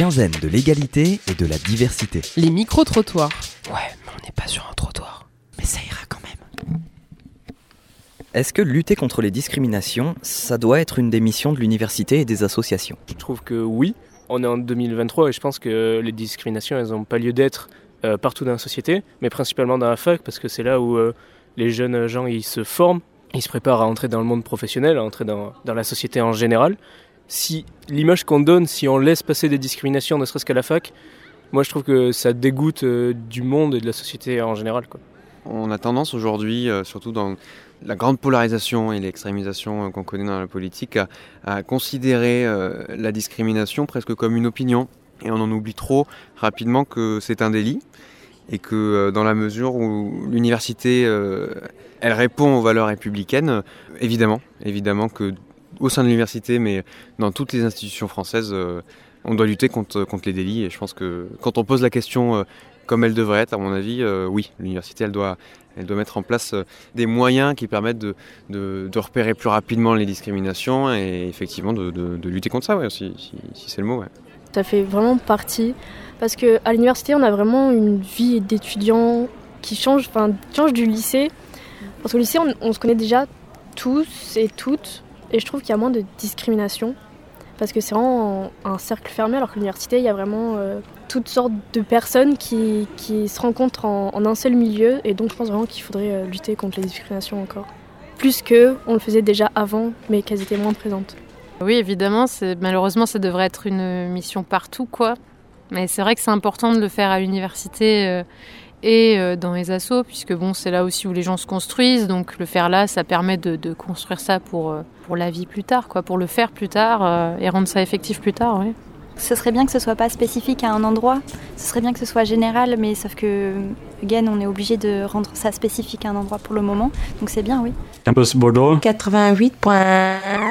quinzaine de l'égalité et de la diversité. Les micro-trottoirs. Ouais, mais on n'est pas sur un trottoir. Mais ça ira quand même. Est-ce que lutter contre les discriminations, ça doit être une des missions de l'université et des associations? Je trouve que oui. On est en 2023 et je pense que les discriminations, elles n'ont pas lieu d'être euh, partout dans la société, mais principalement dans la fac, parce que c'est là où euh, les jeunes gens ils se forment, ils se préparent à entrer dans le monde professionnel, à entrer dans, dans la société en général. Si l'image qu'on donne, si on laisse passer des discriminations, ne serait-ce qu'à la fac, moi je trouve que ça dégoûte euh, du monde et de la société en général. On a tendance aujourd'hui, euh, surtout dans la grande polarisation et l'extrémisation euh, qu'on connaît dans la politique, à, à considérer la discrimination presque comme une opinion. Et on en oublie trop rapidement que c'est un délit et que dans la mesure où l'université, elle répond aux valeurs républicaines, évidemment, évidemment que au sein de l'université, mais dans toutes les institutions françaises, euh, on doit lutter contre, contre les délits. Et je pense que quand on pose la question euh, comme elle devrait être, à mon avis, euh, oui, l'université, elle doit, elle doit mettre en place euh, des moyens qui permettent de, de, repérer plus rapidement les discriminations et effectivement de, de, lutter contre ça, ouais, si, c'est le mot. Ça fait vraiment partie parce que à l'université, on a vraiment une vie d'étudiant qui change, change du lycée. Parce qu'au lycée, on se connaît déjà tous et toutes, et je trouve qu'il y a moins de discrimination parce que c'est vraiment un cercle fermé, alors que l'université, il y a vraiment euh, toutes sortes de personnes qui, qui se rencontrent en, un seul milieu, et donc je pense vraiment qu'il faudrait euh, lutter contre les discriminations encore. Plus que on le faisait déjà avant, mais qu'elles étaient moins présentes. Oui, évidemment, malheureusement, ça devrait être une mission partout, quoi. Mais c'est vrai que c'est important de le faire à l'université euh, et euh, dans les assos, puisque bon, c'est là aussi où les gens se construisent. Donc le faire là, ça permet de, de construire ça pour, euh, pour la vie plus tard, quoi, pour le faire plus tard euh, et rendre ça effectif plus tard. Oui. Ce serait bien que ce soit pas spécifique à un endroit, ce serait bien que ce soit général, mais sauf que, again, on est obligé de rendre ça spécifique à un endroit pour le moment, donc c'est bien, oui. Campus Bordeaux 88.1